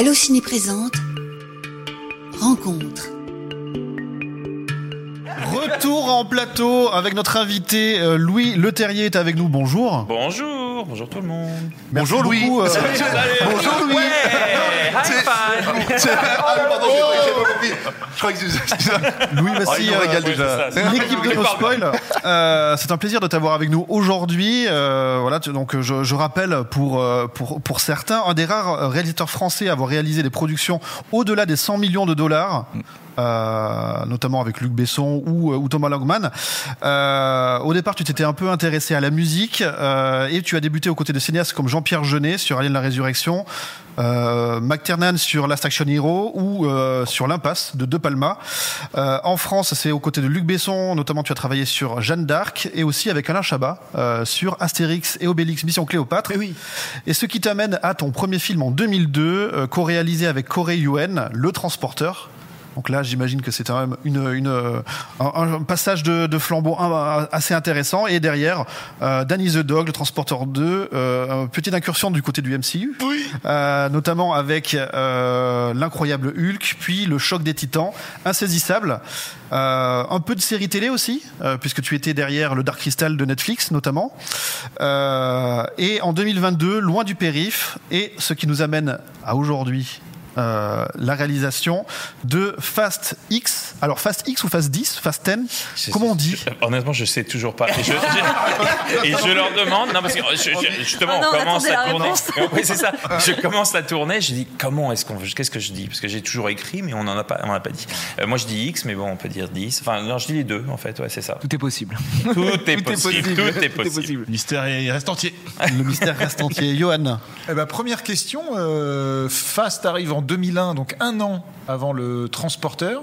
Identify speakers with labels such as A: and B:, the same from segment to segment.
A: Allociné présente Rencontre.
B: Retour en plateau avec notre invité euh, Louis Leterrier est avec nous. Bonjour.
C: Bonjour, bonjour tout le monde.
B: Bonjour Louis.
C: Bonjour
B: Louis.
C: Ouais, high five.
D: Ah, pardon, j'ai pas- j'ai pas compris. Je crois que c'est
B: Louis,
D: Ah,
B: voici
D: il nous
B: euh,
D: régale
C: ouais,
D: déjà.
C: c'est ça.
B: l'équipe de No Spoil. Euh, c'est un plaisir de t'avoir avec nous aujourd'hui. Euh, voilà, tu- donc je, je rappelle pour, euh, pour pour certains un des rares réalisateurs français à avoir réalisé des productions au-delà des 100 millions de dollars. euh, notamment avec Luc Besson ou, euh, ou Thomas Langman. Euh, au départ, tu t'étais un peu intéressé à la musique euh, et tu as débuté aux côtés de cinéastes comme Jean-Pierre Jeunet sur Alien la Résurrection, euh, McTiernan sur Last Action Hero ou euh, sur L'Impasse de De Palma. Euh, en France, c'est aux côtés de Luc Besson, notamment tu as travaillé sur Jeanne d'Arc et aussi avec Alain Chabat euh, sur Astérix et Obélix Mission Cléopâtre. Et, oui. et ce qui t'amène à ton premier film en 2002, euh, co-réalisé avec Corey Yuen, Le Transporteur. Donc là, j'imagine que c'est quand même une, une, euh, un, un passage de, de flambeau assez intéressant. Et derrière, euh, Danny the Dog, le Transporteur 2, euh, une petite incursion du côté du MCU, euh, notamment avec l'incroyable Hulk, puis le choc des Titans, insaisissable. Un peu de série télé aussi, puisque tu étais derrière le Dark Crystal de Netflix notamment. Et en 2022, loin du périph, et ce qui nous amène à aujourd'hui. Euh, la réalisation de Fast X. Alors Fast X ou Fast 10 Fast 10 Comment on dit
C: Je- Honnêtement, je sais toujours pas. Et je, je- et je leur demande, non parce que je- je- justement,
E: Oh non,
C: on commence
E: attendez
C: à
E: la
C: tourner.
E: réponse.
C: Oui, c'est ça. Je commence à tourner. Je dis comment est-ce qu'on, qu'est-ce que je dis? Parce que j'ai toujours écrit, mais on n'en a pas, on en a pas dit. Euh, moi, je dis X, mais bon, on peut dire 10. Enfin, non, je dis les deux, en fait. Ouais, c'est ça.
F: Tout est possible.
C: Tout est possible. Tout est possible.
D: Le mystère il reste entier.
B: Le mystère reste entier. Johan
G: Eh ben, première question. euh, Fast arrive en 2001, donc un an avant le Transporteur.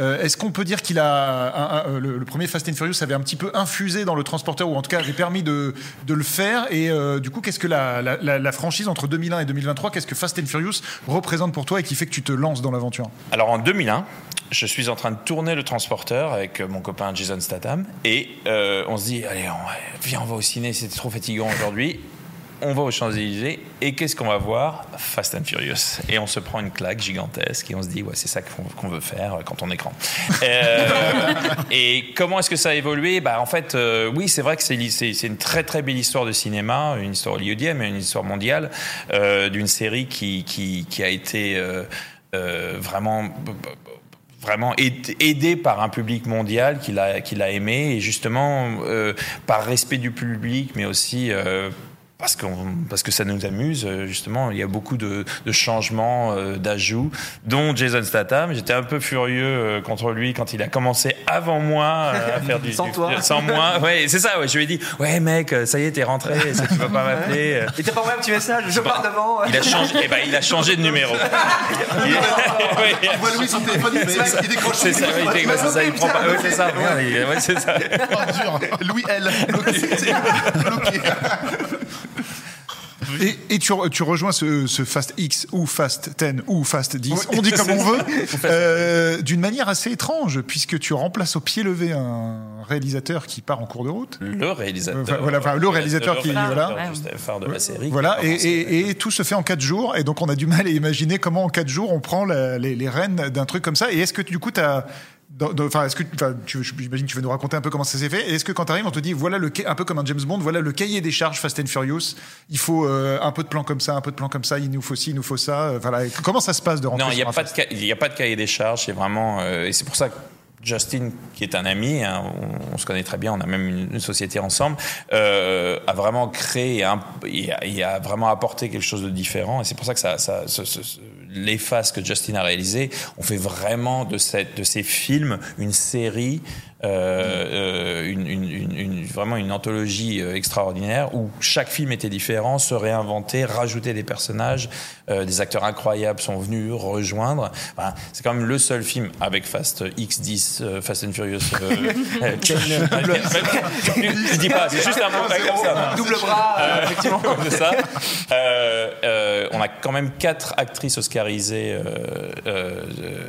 G: Euh, Est-ce qu'on peut dire qu'il a euh, le, premier Fast and Furious avait un petit peu infusé dans le Transporteur ou en tout cas avait permis de, le faire? Et euh, du coup qu'est-ce que la, franchise entre 2001 et 2023 qu'est-ce que Fast and Furious représente pour toi et qui fait que tu te lances dans l'aventure?
C: Alors en 2001, je suis en train de tourner le transporteur avec mon copain Jason Statham et on se dit allez viens on va au ciné c'était trop fatigant aujourd'hui. On va aux Champs-Élysées et qu'est-ce qu'on va voir? Fast and Furious. Et on se prend une claque gigantesque et on se dit, ouais, c'est ça qu'on veut faire quand on écran. Euh, et comment est-ce que ça a évolué? Bah, En fait, euh, oui, c'est vrai que c'est une très très belle histoire de cinéma, une histoire hollywoodienne, mais une histoire mondiale, euh, d'une série qui, qui, qui a été euh, euh, vraiment vraiment aid- aidé par un public mondial qui l'a qui l'a aimé et justement euh, par respect du public mais aussi euh, parce, qu'on, parce que ça nous amuse, euh, justement, il y a beaucoup de, de changements, euh, d'ajouts, dont Jason Statham. J'étais un peu furieux euh, contre lui quand il a commencé avant moi euh, à faire du...
F: Sans
C: du-
F: toi.
C: Sans moi, ouais, c'est ça, ouais. Je lui ai dit, ouais mec, ça y est, t'es rentré, ça, tu vas pas m'appeler.
F: Et t'as pas envoyé un petit message Je pars devant.
C: Il a changé, eh ben, il a changé de numéro. Il-
D: voit Louis son téléphone, il, décroche.
C: C'est ça, il prend pas. Ouais, c'est ça, ouais, c'est ça.
D: Oh. Louis L. Bloqué. C'est bloqué.
G: Et, et tu, re- tu rejoins ce, ce Fast X ou Fast 10 ou Fast 10, on dit comme on veut, euh, d'une manière assez étrange, puisque tu remplaces au pied levé un réalisateur qui part en cours de route.
C: Le réalisateur.
G: Enfin, voilà, enfin, le réalisateur qui-
C: réalisateur
G: voilà.
C: du Steph phare de la série.
G: Voilà,
C: qui
G: et,
C: commence-
G: et- et tout se fait en quatre jours, et donc on a du mal à imaginer comment en quatre jours on prend la- les, les rênes d'un truc comme ça. Et est-ce que du coup, tu as. Enfin, est-ce que enfin, tu, j'imagine que tu vas nous raconter un peu comment ça s'est fait. Et est-ce que quand tu arrives, on te dit voilà le un peu comme un James Bond, voilà le cahier des charges Fast and Furious. Il faut euh, un peu de plan comme ça, un peu de plan comme ça. Il nous faut ci, il nous faut ça. euh, Voilà. Comment ça se passe de rentrer
C: Non, il n'y a, pas de il y a pas de cahier des charges. C'est vraiment. euh, et c'est pour ça que. Justin, qui est un ami, hein, on, on se connaît très bien, on a même une, une société ensemble, euh, a vraiment créé et a, et a- et a vraiment apporté quelque chose de différent. Et c'est pour ça que ça, ça, ce- ce- ce- les phases que Justin a réalisées, on fait vraiment de, cette, de ces films une série, euh, euh, une, une- une- une- vraiment une anthologie euh, extraordinaire où chaque film était différent, se réinventait, rajoutait des personnages, euh, des acteurs incroyables sont venus rejoindre. Enfin, c'est quand même le seul film avec Fast X10, euh, Fast and Furious. euh, euh, je dis pas, c'est juste un mot comme ça.
F: Double bras, euh, effectivement.
C: C'est ça. Euh, euh, on a quand même quatre actrices oscarisées euh, euh,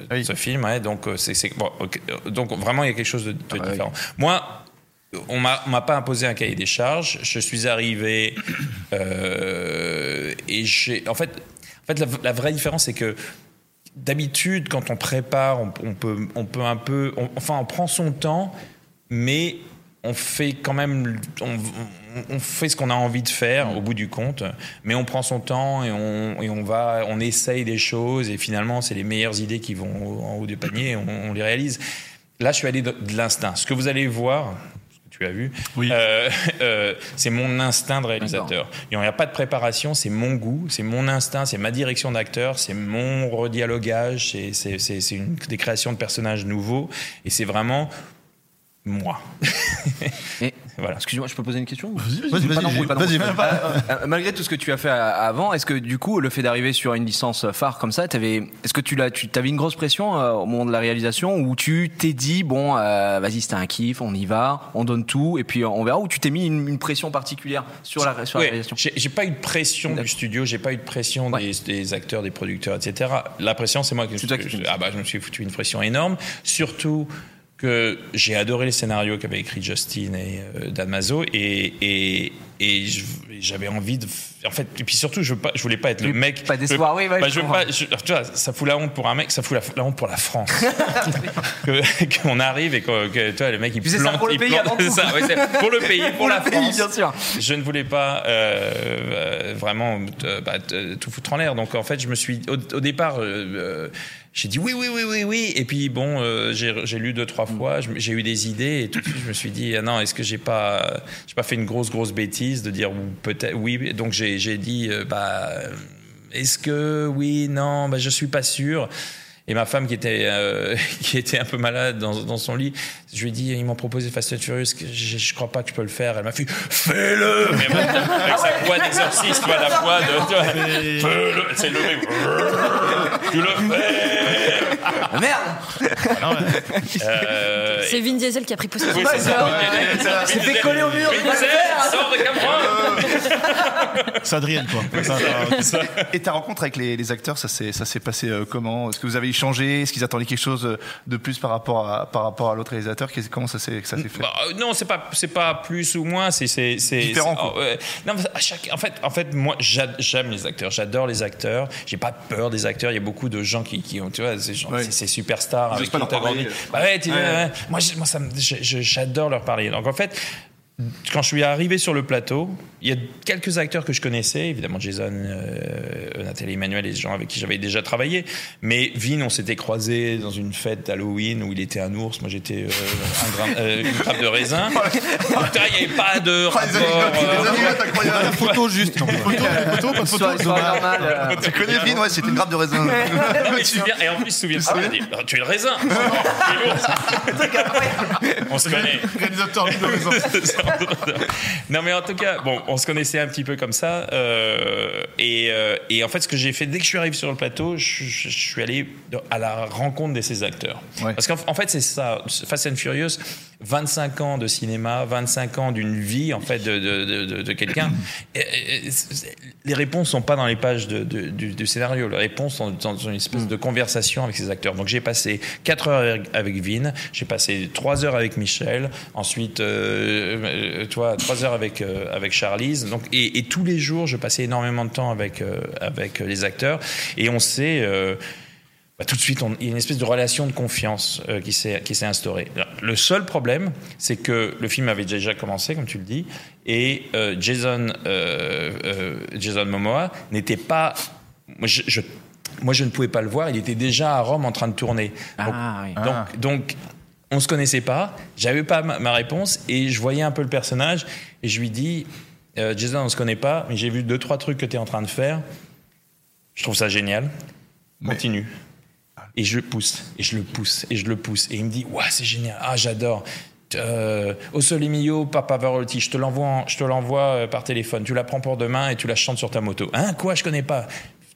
C: de
B: Oui.
C: ce film, ouais, donc euh, c'est c'est- bon, ok. donc vraiment il y a quelque chose de, de différent. Moi, on on m'a pas imposé un cahier des charges. Je suis arrivé euh, et j'ai en fait En fait, la, la vraie différence, c'est que d'habitude, quand on prépare, on, on peut, on peut un peu, on- enfin, on prend son temps, mais on fait quand même, on, fait ce qu'on a envie de faire au bout du compte, mais on prend son temps et on, et on va, on essaye des choses et finalement, c'est les meilleures idées qui vont en haut du panier, et on, on les réalise. Là, je suis allé de, de l'instinct. Ce que vous allez voir, ce que tu as vu,
B: Oui.
C: euh, euh, c'est mon instinct de réalisateur. Il n'y a pas de préparation, c'est mon goût, c'est mon instinct, c'est ma direction d'acteur, c'est mon redialogage, c'est- c'est c'est- c'est une des créations de personnages nouveaux, et c'est vraiment moi.
F: Et-
C: voilà.
F: Excuse-moi, je peux poser une question
B: Vas-y, vas-y, même pas.
F: Euh, Malgré tout ce que tu as fait a- avant, est-ce que du coup, le fait d'arriver sur une licence phare comme ça, t'avais, est-ce que tu l'as, tu avais une grosse pression euh, au moment de la réalisation ou tu t'es dit bon, euh, vas-y, c'était un kiff, on y va, on donne tout et puis on verra ou tu t'es mis une, une pression particulière sur la, sur la réalisation
C: j'ai j'ai pas eu de pression du studio, j'ai pas eu de pression
F: Ouais.
C: des, des acteurs, des producteurs, etc. La pression, c'est moi qui
F: C'est toi qui
C: ah bah, je me suis foutu une pression énorme. Surtout que j'ai adoré les scénarios qu'avaient écrit Justin et euh, Dan Mazo et, et, j'avais envie de. En fait, et puis surtout, je, veux pas, je voulais pas être le mec.
F: pas
C: je-
F: oui, ouais,
C: bah,
F: je
C: je veux
F: comprends.
C: pas, je- tu vois, ça fout la honte pour un mec, ça fout la, la honte pour la France. Qu'on arrive et que, que, tu vois, le mec il
F: c'est ça
C: plante,
F: pour le
C: il
F: pays
C: plante-
F: avant tout.
C: ça, ouais, pour le pays, pour, la
F: pays,
C: France.
F: bien sûr.
C: Je ne voulais pas euh, euh, vraiment euh, bah, tout foutre en l'air. Donc en fait, je me suis au, au départ, euh, j'ai dit oui, oui, oui, oui, oui. Et puis bon, euh, j'ai lu deux, trois fois, j'ai eu des idées et tout de suite, je me suis dit ah non, est-ce que j'ai pas, j'ai pas fait une grosse, grosse bêtise de dire peut-être oui. Donc j'ai j'ai dit euh, bah est-ce que oui, non, bah je suis pas sûr. Et ma femme qui était euh, qui était un peu malade dans, dans son lit, je lui ai dit ils m'ont proposé Fast and Furious, je, je crois pas que je peux le faire. Elle m'a fait fais-le, mais avec sa voix d'exorciste, la voix de, fais-le, s'est levée, tu le fais.
F: Ah, Merde
C: Euh,
A: C'est Vin Diesel qui a pris possession.
C: oui, c'est ça.
F: C'est fait coller au mur, il va le
C: faire. Sors de Cameroun.
B: C'est Adrienne, quoi. Ça, ça-
D: Et ta rencontre avec les, les acteurs, ça s'est ça s'est passé euh, comment? Est-ce que vous avez échangé? Est-ce qu'ils attendaient quelque chose de plus par rapport à par rapport à l'autre réalisateur? Comment ça s'est que ça s'est fait?
C: Bah, euh, non, c'est pas c'est pas plus ou moins, c'est c'est c'est
D: Différent,
C: c'est-
D: quoi.
C: oh, non, mais à chaque en fait en fait moi j'aime les acteurs, j'adore les acteurs, j'ai pas peur des acteurs, il y a beaucoup de gens qui, qui ont tu vois, ces gens
D: Ouais.
C: ces- superstars
D: Ils
C: avec
D: pas leur parler.
C: Bah ouais, tu-
D: Ouais.
C: ouais. moi moi j'adore leur parler. Donc en fait quand je suis arrivé sur le plateau, il y a quelques acteurs que je connaissais, évidemment Jason, euh, Nathalie Emmanuel et les gens avec qui j'avais déjà travaillé. Mais Vin, on s'était croisés dans une fête Halloween où il était un ours, moi j'étais euh, un grain- euh, une grappe de raisin. Il n'y avait pas de rapport.
B: La photo juste. Photo, photo, pas de photo. Dommage.
F: normale. euh,
D: Tu connais Vin Ouais, c'était une grappe de raisin.
C: souviens- et en plus, a dit, Ah, tu es le raisin. On se connaît.
B: Réalisateur de raison.
C: Non mais en tout cas, bon, on se connaissait un petit peu comme ça. euh, et, euh, et en fait, ce que j'ai fait dès que je suis arrivé sur le plateau, je, je- je suis allé à la rencontre de ces acteurs.
D: Ouais.
C: Parce qu'en en fait, c'est ça. Fast and Furious, 25 ans de cinéma, 25 ans d'une vie en fait de, de, de, quelqu'un. Les réponses sont pas dans les pages du, du scénario. Les réponses sont dans une espèce de conversation avec ces acteurs. Donc j'ai passé 4 heures avec- Vin, j'ai passé 3 heures avec Michel, ensuite euh, euh, toi 3 heures avec euh, avec Charlize. Donc et, et tous les jours, je passais énormément de temps avec euh, avec les acteurs et on s'est bah, tout de suite, on- il y a une espèce de relation de confiance euh, qui s'est instaurée. Le seul problème, c'est que le film avait déjà commencé, comme tu le dis, et euh, Jason euh, euh, Jason Momoa n'était pas. Moi je, je- moi, je ne pouvais pas le voir. Il était déjà à Rome en train de tourner. Donc,
F: Ah, oui.
C: donc, donc, on se connaissait pas. J'avais pas ma, ma réponse et je voyais un peu le personnage et je lui dis, euh, Jason, on se connaît pas, mais j'ai vu deux trois trucs que tu es en train de faire. Je trouve ça génial. Continue. Et je le pousse, et je le pousse, et je le pousse. Et il me dit, ouais, c'est génial. Ah, j'adore. Euh, Au Sole Mio, Papa Pavarotti, je te l'envoie, en- je te l'envoie euh, par téléphone. Tu la prends pour demain et tu la chantes sur ta moto. Hein, quoi, je connais pas.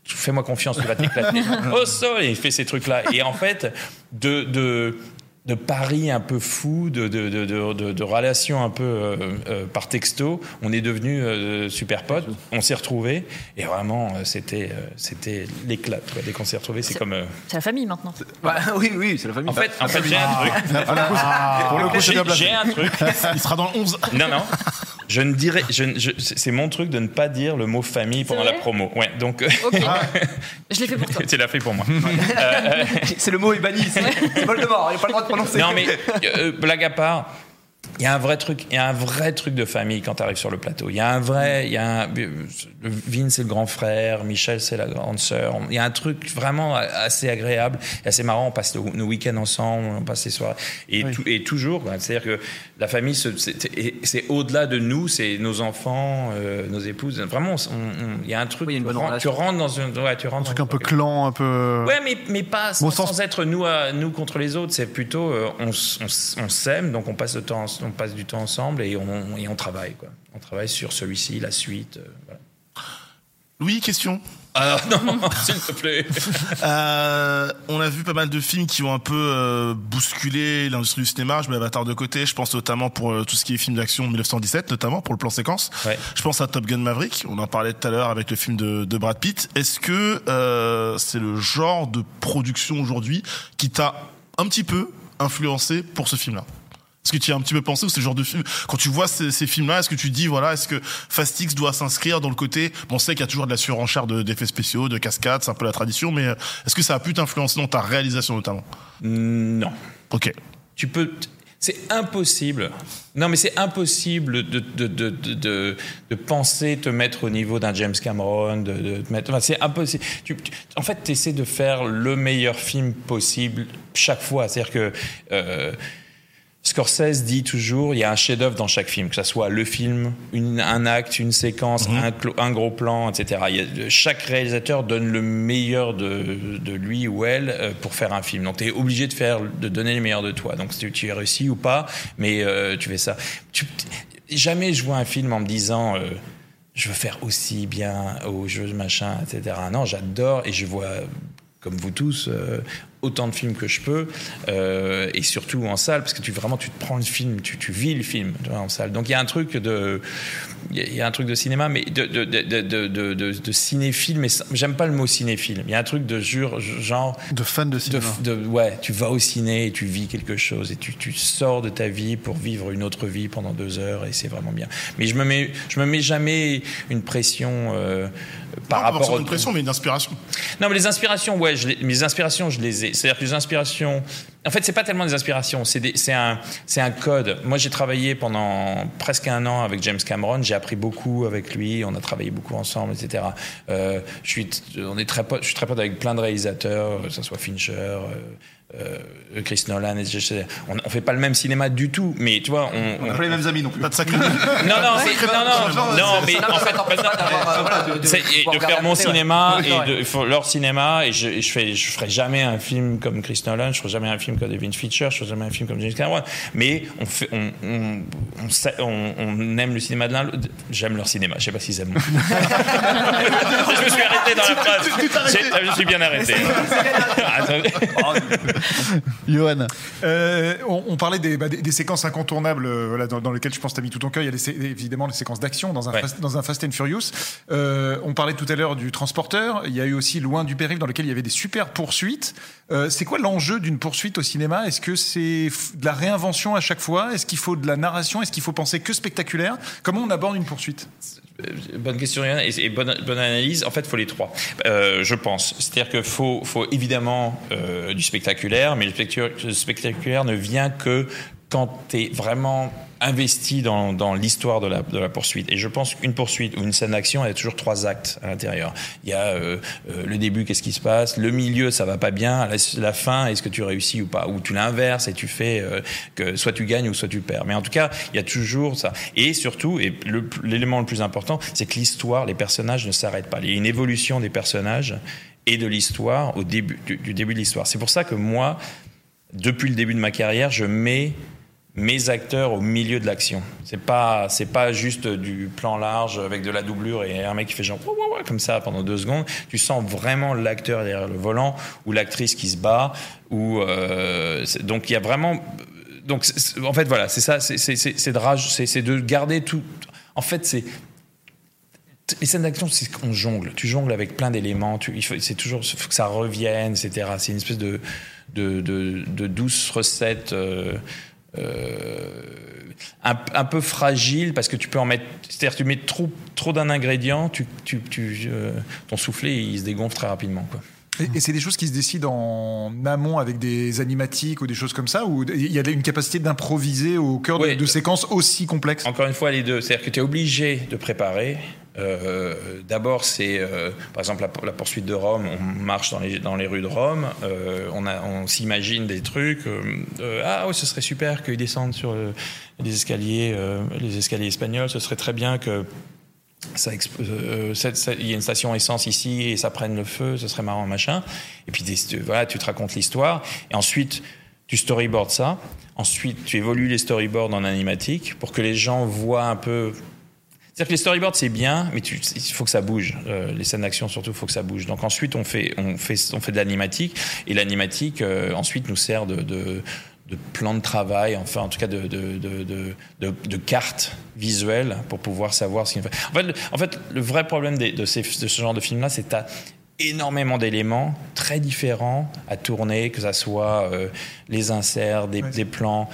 C: Fais-moi confiance, tu vas t'éclater. Au sol, et il fait ces trucs-là. Et en fait, de, de, de paris un peu fou, de, de, de, de, de- de relations un peu euh, euh, par texto, on est devenus euh, super potes. On s'est retrouvés. Et vraiment, euh, c'était, euh, c'était l'éclat. quoi. Dès qu'on s'est retrouvés, c'est comme. euh,
A: C'est la famille maintenant.
F: Bah, oui, oui, c'est la famille.
C: En fait, en fait j'ai un truc.
B: Pour le coup, placé.
C: j'ai un truc.
B: Il sera dans le 11.
C: Non, non. Je ne dirais, je, ne- je- c'est mon truc de ne pas dire le mot famille pendant la promo. Ouais, donc euh,
A: Ok. Je l'ai fait pour toi.
C: tu l'as fait pour moi.
F: C'est le mot est banni. C'est c'est Voldemort. Il n'a pas le droit de prononcer.
C: non mais euh, blague à part. Il y a un vrai truc, il y a un vrai truc de famille quand tu arrives sur le plateau. Il y a un vrai, il y a un, euh, Vin c'est le grand frère, Michel c'est la grande sœur. Il y a un truc vraiment assez agréable, et assez marrant. On passe nos nos week-ends ensemble, on passe les soirées et, tout- et toujours. quoi. C'est-à-dire que la famille, c'est au-delà de nous, c'est nos enfants, euh, nos épouses. Vraiment, il y a un truc.
F: Oui, il y a une bonne
C: tu rentres- tu
F: relation.
C: rentres dans une, ouais, tu rentres
B: Un truc
C: dans
B: un peu clan, un peu.
C: Ouais, mais, mais pas sans,
B: Bon sens.
C: sans être nous, à, nous contre les autres. C'est plutôt euh, on, s'aime, donc on passe, le temps, on passe du temps ensemble et on, et on travaille. Quoi. On travaille sur celui-ci, la suite. euh, voilà.
E: Louis, question.
C: Ah non, s'il te plaît.
E: Euh, on a vu pas mal de films qui ont un peu euh, bousculé l'industrie du cinéma. Je mets Avatar de côté. Je pense notamment pour euh, tout ce qui est film d'action 1917, notamment pour le plan séquence.
C: Ouais.
E: Je pense à Top Gun Maverick. On en parlait tout à l'heure avec le film de, de Brad Pitt. Est-ce que c'est le genre de production aujourd'hui qui t'a un petit peu influencé pour ce film-là? Est-ce que tu y as un petit peu pensé ou c'est le genre de film quand tu vois ces, ces films-là, est-ce que tu dis voilà, est-ce que Fast X doit s'inscrire dans le côté bon, on sait qu'il y a toujours de la surenchère de- d'effets spéciaux, de cascades, c'est un peu la tradition, mais euh, est-ce que ça a pu t'influencer dans ta réalisation notamment?
C: Non.
E: Ok.
C: Tu peux. C'est impossible. Non, mais c'est impossible de, de, de, de, penser te mettre au niveau d'un James Cameron, de, mettre. Enfin, c'est impossible. Tu, tu- en fait, tu essaies de faire le meilleur film possible chaque fois. C'est-à-dire que. euh, Scorsese dit toujours, il y a un chef-d'œuvre dans chaque film, que ce soit le film, une- un acte, une séquence, un, clo- un gros plan, etc. Il y a- chaque réalisateur donne le meilleur de, de lui ou elle euh, pour faire un film. Donc tu es obligé de faire, de donner le meilleur de toi. Donc tu, tu y réussis ou pas, mais euh, tu fais ça. Tu- jamais je vois un film en me disant. euh, je veux faire aussi bien, oh, je veux machin, etc. Non, j'adore et je vois, comme vous tous, euh, autant de films que je peux, euh, et surtout en salle, parce que tu vraiment tu te prends le film, tu, tu vis le film tu vois, en salle. Donc il y a un truc de, il y a- un truc de cinéma, mais de de de cinéphile, mais j'aime pas le mot cinéphile. Il y a un truc de jure, genre
B: De fan de cinéma.
C: ouais, tu vas au ciné et tu vis quelque chose et tu, tu sors de ta vie pour vivre une autre vie pendant deux heures et c'est vraiment bien. Mais je me mets, je me mets jamais une pression euh, par
E: Non, pas
C: rapport
E: forcément
C: au
E: une pression, mais une inspiration.
C: non, mais les inspirations, ouais, je les- mes inspirations, je les ai. C'est-à-dire que les inspirations. En fait, c'est pas tellement des inspirations, c'est un, un code. Moi, j'ai travaillé pendant presque un an avec James Cameron. J'ai appris beaucoup avec lui. On a travaillé beaucoup ensemble, etc. Euh, je suis, on est très potes. Je suis très pote avec plein de réalisateurs, que ce soit Fincher. euh, euh, Chris Nolan, etc. On, on fait pas le même cinéma du tout, mais tu vois, on,
D: On n'a pas les mêmes amis non plus.
E: Pas de sacré.
C: non, non, non, non, non, mais en fait, de faire mon cinéma et de leur cinéma et je, je fais je ferai jamais un film comme Chris Nolan je ferai jamais un film comme David Fincher je ferai jamais un film comme James Cameron mais on fait on on, on, sait- on- on aime le cinéma de l'un j'aime leur cinéma je sais pas s'ils aiment je me suis arrêté dans la phrase J'ai- je suis bien arrêté.
B: Johan.
G: Euh, on, on parlait des, bah, des, des séquences incontournables euh, voilà, dans, dans lesquelles je pense que tu as mis tout ton cœur. Il y a les évidemment les séquences d'action dans, un
C: Ouais.
G: fast, dans un Fast and Furious. Euh, on parlait tout à l'heure du transporteur. Il y a eu aussi Loin du périph' dans lequel il y avait des super poursuites. Euh, c'est quoi l'enjeu d'une poursuite au cinéma Est-ce que c'est de la réinvention à chaque fois? Est-ce qu'il faut de la narration? Est-ce qu'il faut penser que spectaculaire? Comment on aborde une poursuite?
C: Euh, Bonne question et, bonne, analyse. En fait, il faut les trois, Euh, je pense. C'est-à-dire qu'il faut, faut évidemment euh, du spectaculaire, mais le spectaculaire ne vient que quand tu es vraiment investi dans, dans l'histoire de la, de la poursuite. Et je pense qu'une poursuite ou une scène d'action, elle a toujours trois actes à l'intérieur. Il y a euh, euh, le début, qu'est-ce qui se passe? Le milieu, ça va pas bien. La, fin, est-ce que tu réussis ou pas? Ou tu l'inverses et tu fais euh, que soit tu gagnes ou soit tu perds. Mais en tout cas, il y a toujours ça. Et surtout, et l'élément le plus important, c'est que l'histoire, les personnages ne s'arrêtent pas. Il y a une évolution des personnages et de l'histoire au début du début de l'histoire. C'est pour ça que moi, depuis le début de ma carrière, je mets mes acteurs au milieu de l'action. C'est pas c'est pas juste du plan large avec de la doublure et un mec qui fait genre ouah, ouah, ouah comme ça pendant deux secondes. Tu sens vraiment l'acteur derrière le volant ou l'actrice qui se bat euh, donc il y a vraiment donc en fait voilà c'est ça c'est de garder tout en fait c'est les scènes d'action, c'est qu'on jongle. Tu jongles avec plein d'éléments. C'est toujours, faut que ça revienne, etc. C'est une espèce de, de, de, douce recette euh, un, un peu fragile parce que tu peux en mettre. C'est-à-dire tu mets trop, trop d'un ingrédient, tu, tu, tu, euh, ton soufflet il se dégonfle très rapidement. Quoi.
G: Et, c'est des choses qui se décident en amont avec des animatiques ou des choses comme ça, ou il y a une capacité d'improviser au cœur de-
C: Oui.
G: de, séquences aussi complexes?
C: Encore une fois, les deux. C'est-à-dire que tu es obligé de préparer. Euh, D'abord, c'est euh, par exemple la, poursuite de Rome. On marche dans les, dans les rues de Rome. euh, on, s'imagine des trucs. ah, ouais, ce serait super qu'ils descendent sur les escaliers, les escaliers espagnols. Ce serait très bien que ça euh, y a une station essence ici et ça prenne le feu, ce serait marrant, machin. Et puis, voilà, tu te racontes l'histoire. Et ensuite, tu storyboards ça. Ensuite, tu évolues les storyboards en animatique pour que les gens voient un peu. C'est-à-dire que les storyboards, c'est bien, mais tu- il faut que ça bouge. Euh, les scènes d'action, surtout, il faut que ça bouge. Donc ensuite, on fait, on fait, on fait de l'animatique. Et l'animatique, euh, ensuite, nous sert de, de, de plan de travail, enfin, en tout cas, de, de, carte visuelle pour pouvoir savoir ce qu'il fait. En fait, le, en fait, le vrai problème des- de, ces, de ce genre de film-là, c'est que tu énormément d'éléments très différents à tourner, que ça soit euh, les inserts, des, des plans,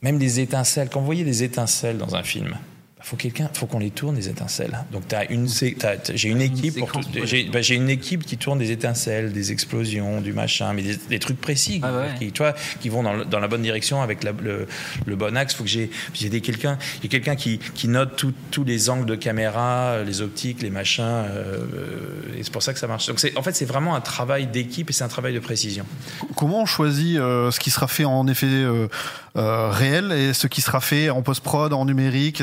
C: même des étincelles. Quand vous voyez des étincelles dans un film, faut quelqu'un, faut qu'on les tourne des étincelles. Donc t'as une, sé- t'as- t'as- j'ai une équipe j'ai, bah, j'ai une équipe qui tourne des étincelles, des explosions, du machin, mais des, des trucs précis,
F: Ah ouais.
C: qui, tu vois, qui vont dans, le- dans la bonne direction avec la- le, le bon axe. Faut que j'ai, j'ai des quelqu'un, il y a quelqu'un qui, qui note tout- tous les angles de caméra, les optiques, les machins, euh, euh, et c'est pour ça que ça marche. Donc c'est, en fait, c'est vraiment un travail d'équipe et c'est un travail de précision.
B: Comment on choisit euh, ce qui sera fait en effet euh, euh, réel et ce qui sera fait en post-prod, en numérique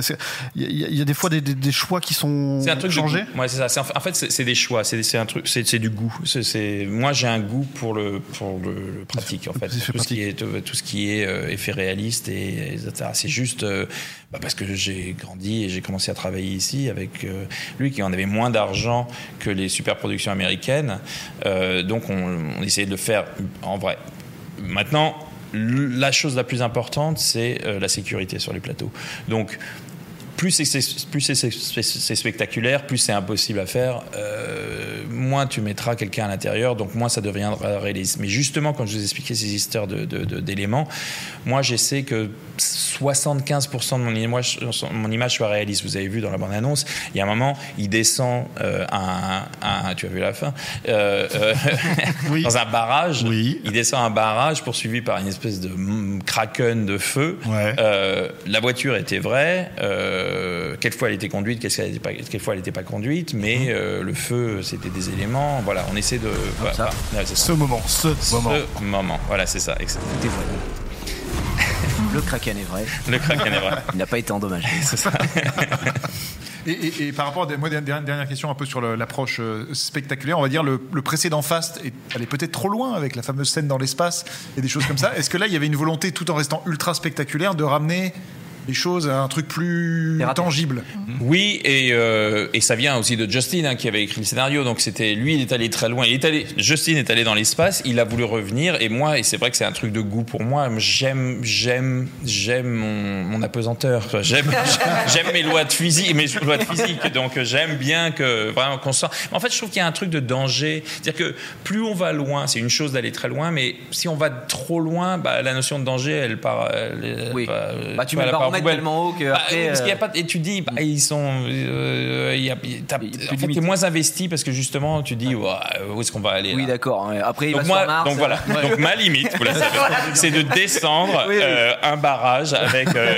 B: Il y, a- il y a des fois des, des- des choix qui sont
C: un truc
B: changés.
C: Ouais, c'est ça. En fait, c'est des choix. C'est c'est un truc. C'est c'est du goût. C'est- moi, j'ai un goût pour le pour le, le pratique en fait. Tout ce qui est tout, ce qui est euh, effet réaliste et etc. C'est juste euh, bah, parce que j'ai grandi et j'ai commencé à travailler ici avec euh, lui qui en avait moins d'argent que les super productions américaines. Euh, donc, on, on essayait de le faire en vrai. Maintenant. La chose la plus importante, c'est euh, la sécurité sur les plateaux. Donc, plus c'est- c'est plus spectaculaire, plus c'est impossible à faire, euh, moins tu mettras quelqu'un à l'intérieur, donc moins ça deviendra réaliste. Mais justement, quand je vous expliquais ces histoires de- d'éléments, moi j'essaie que 75% de mon image, mon image soit réaliste. Vous avez vu dans la bande-annonce, il y a un moment, il descend euh, un, un- tu as vu la fin, euh, euh,
E: Oui.
C: dans un barrage,
E: Oui.
C: il descend un barrage poursuivi par une espèce de mm, kraken de feu.
E: Ouais.
C: Euh, la voiture était vraie. Euh, quelquefois elle était conduite, quelquefois elle n'était pas, quelquefois elle était pas conduite, mais
E: Mhm.
C: euh, le feu c'était des éléments. Voilà, on essaie de. voilà,
F: ça.
C: voilà, ça.
E: Ce moment, ce moment.
C: Ce moment. Voilà, c'est ça. excellent.
F: Tout est vrai. Le Kraken est vrai.
C: Le kraken est vrai.
F: Il n'a pas été endommagé.
C: C'est ça.
G: Et, et- et par rapport à des- moi, dernière, dernière question un peu sur l'approche euh, spectaculaire, on va dire le, le précédent Fast est allé peut-être trop loin avec la fameuse scène dans l'espace et des choses comme ça. Est-ce que là il y avait une volonté, tout en restant ultra spectaculaire, de ramener les choses à un truc plus tangible
C: Oui, et, euh, et ça vient aussi de Justin hein, qui avait écrit le scénario. Donc c'était lui, il est allé très loin. Il est allé, Justin est allé dans l'espace. Il a voulu revenir. Et moi, et c'est vrai que c'est un truc de goût pour moi. J'aime, j'aime, j'aime mon, mon apesanteur. J'aime, j'aime mes lois de physique, mes lois de physique. Donc j'aime bien que vraiment qu'on sort. En fait, je trouve qu'il y a un truc de danger. C'est-à-dire que plus on va loin, c'est une chose d'aller très loin, mais si on va trop loin, bah, la notion de danger, elle part. Elle,
F: Oui. Bah, tu mets tellement haut que
C: Bah,
F: après,
C: parce qu'il y a
F: euh,
C: pas, et tu dis, bah, ils sont, euh, y a- en fait, t'es moins investi parce que justement, tu dis, Ouah, où est-ce qu'on va aller
F: Oui, d'accord. ouais. Après, il
C: donc
F: va
C: moi,
F: sur Mars.
C: donc voilà. Donc ma limite, vous la savez, c'est de descendre
F: Oui, oui.
C: euh, un barrage avec euh,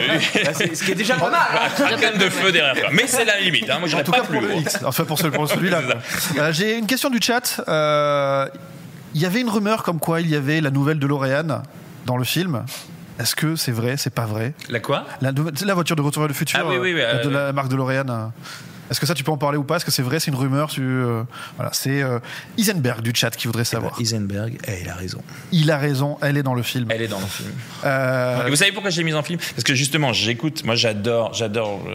F: Bah, ce qui est déjà pas mal.
C: un kraken de feu derrière toi. Mais c'est la limite. Hein. Moi,
B: En tout
C: pas
B: cas
C: plus
B: pour le
C: haut.
B: X, enfin pour, ce- pour celui-là. Euh, J'ai une question du chat. Euh, Il y avait une rumeur comme quoi il y avait la nouvelle de L'Oréal dans le film. Est-ce que c'est vrai, c'est pas vrai?
C: La quoi?
B: La, voiture de Retour vers le futur
C: Ah oui, oui, oui,
B: euh, de
C: euh,
B: la marque de L'Oréal. euh. Est-ce que ça tu peux en parler ou pas? Est-ce que c'est vrai C'est une rumeur tu, euh, Voilà, c'est euh, Isenberg du chat qui voudrait savoir.
C: Isenberg, eh, il a raison.
B: Il a raison, elle est dans le film.
C: Elle est dans le film.
B: Euh,
C: vous savez pourquoi je l'ai mise en film? Parce que justement, j'écoute, moi j'adore, j'adore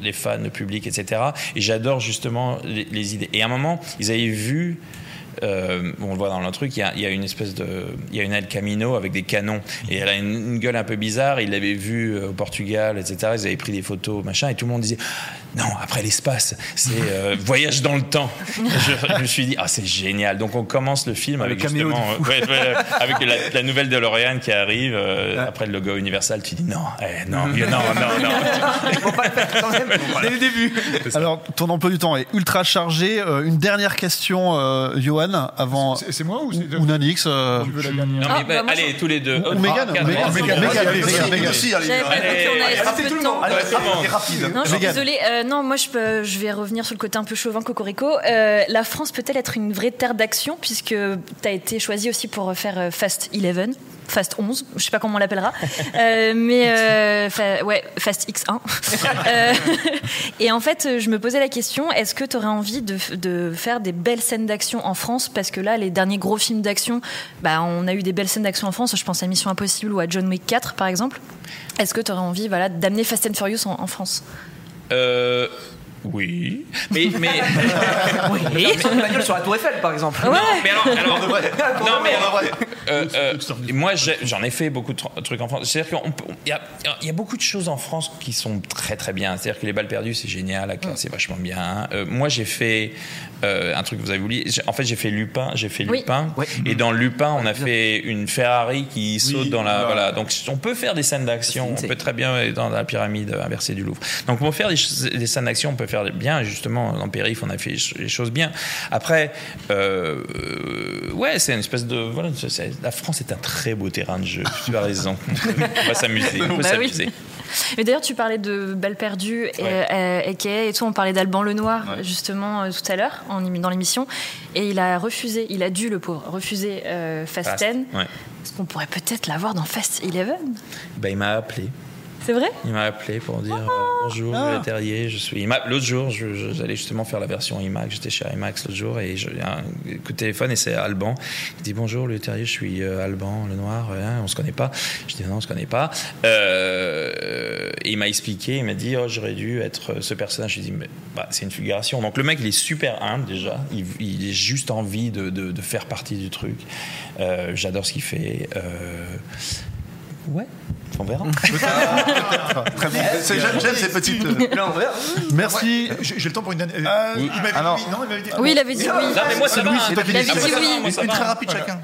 C: les fans, le public, etc. Et j'adore justement les, les idées. Et à un moment, ils avaient vu. Euh, on le voit dans le truc, il y, a, une espèce de, il y a une El Camino avec des canons et elle a une, une gueule un peu bizarre. Ils l'avaient vue euh, au Portugal, etc. Ils avaient pris des photos, machin, et tout le monde disait non, après l'espace, c'est euh, voyage dans le temps. Je, je me suis dit, ah, c'est génial. Donc on commence le film avec
F: caméo
C: justement, euh, ouais, ouais, avec la, la nouvelle DeLorean qui arrive euh, après le logo Universal. Tu dis non, eh, non, non, non, non.
F: Faut pas le faire quand même dès le début.
B: Alors, ton emploi du temps est ultra chargé. Euh, une dernière question, euh, Johan, avant.
G: C'est c'est moi ou c'est
B: Ou Nanix. euh,
G: Tu veux la dernière
C: Non,
A: Ah,
C: mais bah,
A: bah, moi,
C: allez, tous les deux.
B: Ou Mégane, Mégane, Mégane, Mégane,
D: allez.
C: Allez, allez,
A: de.
D: Allez,
C: Ouais, tout le monde.
D: rapide.
A: Non, je suis désolée. Euh, non, moi, je, peux, je vais revenir sur le côté un peu chauvin cocorico. Euh, la France peut-elle être une vraie terre d'action puisque tu as été choisi aussi pour faire euh, Fast 11 Fast 11, je sais pas comment on l'appellera, Euh, mais euh, fa- ouais, Fast X1. Euh, et en fait, je me posais la question est-ce que tu aurais envie de, de faire des belles scènes d'action en France? Parce que là, les derniers gros films d'action, bah, on a eu des belles scènes d'action en France. Je pense à Mission Impossible ou à John Wick 4, par exemple. Est-ce que tu aurais envie voilà, d'amener Fast and Furious en, en France?
C: Euh, oui, mais mais
A: Oui.
F: Une bagnole sur la Tour Eiffel, par exemple.
A: Ouais.
C: mais alors, alors non mais euh, euh, moi j'en ai fait beaucoup de tr- trucs en France. C'est-à-dire qu'il y a, il y a beaucoup de choses en France qui sont très très bien. C'est-à-dire que les balles perdues c'est génial, la classe c'est vachement bien. Euh, moi j'ai fait euh, un truc que vous avez oublié. En fait j'ai fait Lupin, j'ai fait
A: Oui.
C: Lupin.
F: Ouais.
C: Et dans Lupin on a fait une Ferrari qui saute dans la voilà. Donc on peut faire des scènes d'action. On peut très bien être dans la pyramide inversée du Louvre. Donc pour faire des, des scènes d'action on peut faire bien. Justement dans Périph on a fait les choses bien. Après euh, ouais c'est une espèce de voilà la France est un très beau terrain de jeu. Tu as raison. on va s'amuser. On peut
A: Bah oui.
C: s'amuser.
A: Mais d'ailleurs, tu parlais de Balles perdues et,
C: Ouais.
A: euh, AKA et tout. On parlait d'Alban Lenoir, justement, euh, tout à l'heure, en- dans l'émission. Et il a refusé, il a dû, le pauvre, refuser euh, Fast
C: Fast,
A: 10.
C: ouais.
A: Parce qu'on pourrait peut-être l'avoir dans Fast 11.
C: Bah, il m'a appelé.
A: C'est vrai
C: Il m'a appelé pour dire euh, bonjour,
B: Ah.
C: Terrier. Je suis. L'autre jour, j'allais justement faire la version IMAX. J'étais chez IMAX l'autre jour et j'ai un coup de téléphone et c'est Alban. Il dit bonjour, le Terrier. Je suis euh, Alban, le Noir. hein, on se connaît pas. Je dis non, on se connaît pas. Euh, et il m'a expliqué. Il m'a dit oh, j'aurais dû être ce personnage. Je lui ai dit mais bah, c'est une figuration. Donc le mec, il est super humble déjà. Il, il a juste envie de, de- de faire partie du truc. Euh, J'adore ce qu'il fait. Euh, ouais. On verra.
D: Très. C'est- J'aime j'aime ces petites. euh,
F: on verra.
B: Merci.
G: J'ai j'ai le temps pour une dernière.
B: Euh,
G: il m'avait
D: ah non.
G: dit oui, non, il m'avait dit.
A: Oui, il avait dit oui.
C: Non, mais moi, ça va.
B: Louis, c'est toi qui
A: Il avait dit oui.
D: Une très rapide chacun.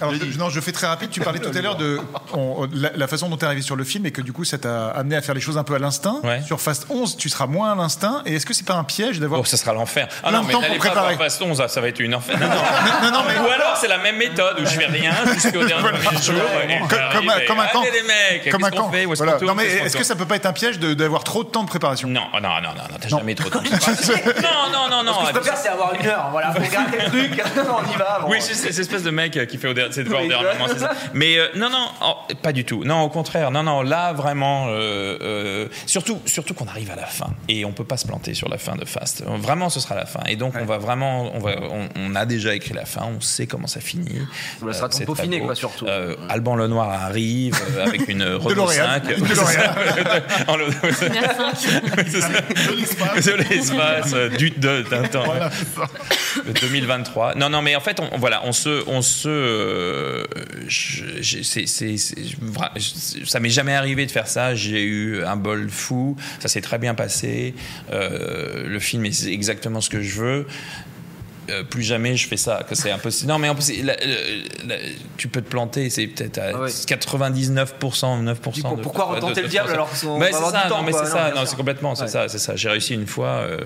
G: Alors, je- non, je fais très rapide. Tu parlais tout à l'heure de on- la, la façon dont tu es arrivé sur le film et que du coup, ça t'a amené à faire les choses un peu à l'instinct.
C: Ouais.
G: Sur Fast 11, tu seras moins à l'instinct. Et est-ce que c'est pas un piège d'avoir.
C: Oh, ça sera l'enfer. Ah non, mais
G: temps
C: n'allez
G: pour
C: pas
G: préparer.
C: voir Baston, ça, ça va être une enfer. Non, non.
G: non, non, mais.
C: Ou alors c'est la même méthode où je fais rien jusqu'au dernier jour.
G: Comme, un, camp.
C: Allez les mecs,
G: comme un camp.
C: fait
G: Voilà.
C: tourne
G: Non, mais est-ce que ça peut pas être un piège de- d'avoir trop de temps de préparation
C: Non, non, non, non, non, t'as jamais trop de temps. non, non, non, non.
F: Ce que je préfère, c'est avoir une heure. Voilà, faut regarder le truc. on y va. bon.
C: Oui, c'est cette espèce de mec euh, qui fait au dernier, c'est de voir au dernier moment, c'est ça. Mais euh, non, non, oh, pas du tout. Non, au contraire. Non, non, là vraiment, euh, euh, surtout, surtout qu'on arrive à la fin et on peut pas se planter sur la fin de Fast. Vraiment, ce sera la fin. Et donc, on va vraiment, on va, on, on a déjà écrit la fin, on sait comment ça finit.
F: Peaufiner,
C: très beau.
F: quoi, surtout.
C: Euh, Alban Lenoir arrive avec une Renault
G: DeLorean.
C: 5.
G: Une DeLorean.
C: En le- C'est ça. De l'espace, euh, du de- d'un temps. Le 2023. Non, non, mais en fait, on, voilà, on se, on se, euh, je- c'est, c'est, ça m'est jamais arrivé de faire ça. J'ai eu un bol fou. Ça s'est très bien passé. Euh, le film est exactement ce que je veux. Euh, plus jamais je fais ça, que c'est impossible. Non, mais en plus, c'est- la- la- la- tu peux te planter, c'est peut-être à
F: Ah ouais.
C: 99%, 9%.
F: Dis, pourquoi
C: de-
F: retenter
C: de-
F: le diable alors qu'on
C: Ouais,
F: va
C: c'est
F: avoir
C: ça,
F: du temps,
C: non, mais c'est ça, non, c'est complètement, c'est
F: Ouais.
C: ça, c'est ça. J'ai réussi une fois, euh,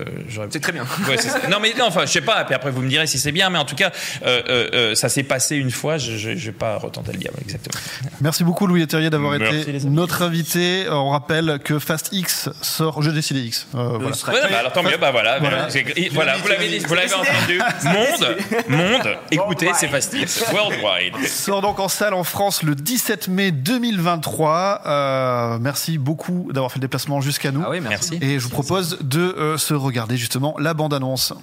F: C'est très bien.
C: Ouais, c'est ça. non mais non, enfin je sais pas. Puis après vous me direz si c'est bien, mais en tout cas euh, ça s'est passé une fois. Je, je vais pas retenter le diable exactement.
B: Merci beaucoup Louis Leterrier d'avoir été notre invité. On rappelle que Fast X sort, je décide X. Euh, voilà.
C: Bah, alors tant mieux. Bah voilà.
B: Voilà.
C: C'est écrit- voilà, vous l'avez dit, vous l'avez entendu. Monde, monde. Écoutez, c'est fastidieux. Worldwide.
B: Sort donc en salle en France le 17 mai 2023. Euh, merci beaucoup d'avoir fait le déplacement jusqu'à nous.
F: Ah oui, merci.
B: Et je vous propose de euh, se regarder justement la bande-annonce.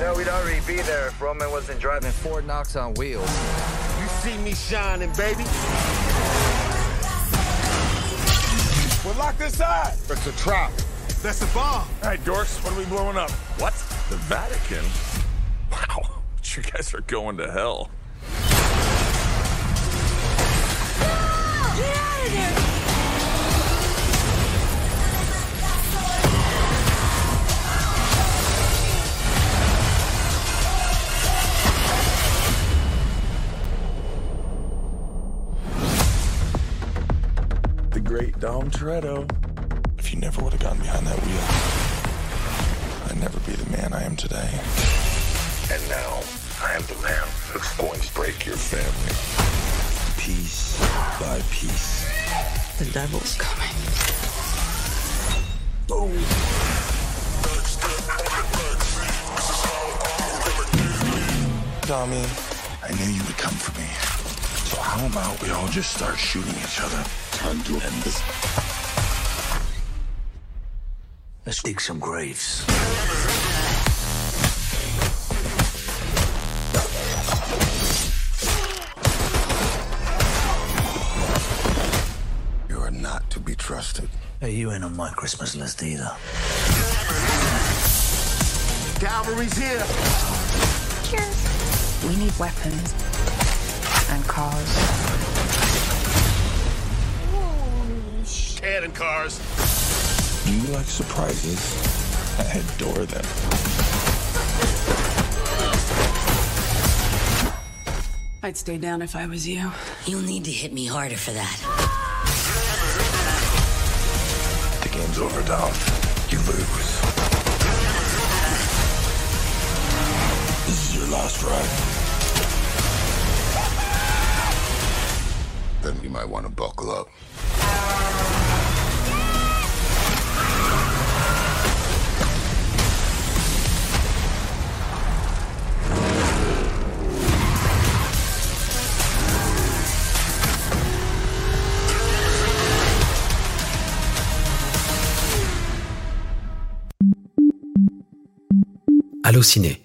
H: Yeah, we'd already be there if Roman wasn't driving Ford Knox on wheels.
I: You see me shining, baby. Well, lock this eye. That's a trap. That's a bomb. All right, dorks, what are we blowing up?
J: What? The Vatican? Wow. You guys are going to hell. The great Dom Toretto. If you never would have gotten behind that wheel, I'd never be the man I am today. And now, I am the man who's going to break your family. Piece by piece.
K: The devil's coming.
J: Tommy, I knew you would come for me. So how about we all just start shooting each other? Time to end this.
K: Let's dig some graves.
J: You are not to be trusted.
K: Hey, you ain't on my Christmas list either.
J: Cavalry's here.
L: We need weapons and cars.
J: Cannon cars. Do you like surprises? I adore them.
L: I'd stay down if I was you.
K: You'll need to hit me harder for that.
J: The game's over, Dom. You lose. This is your last ride. Then you might want to buckle up.
M: Allociné,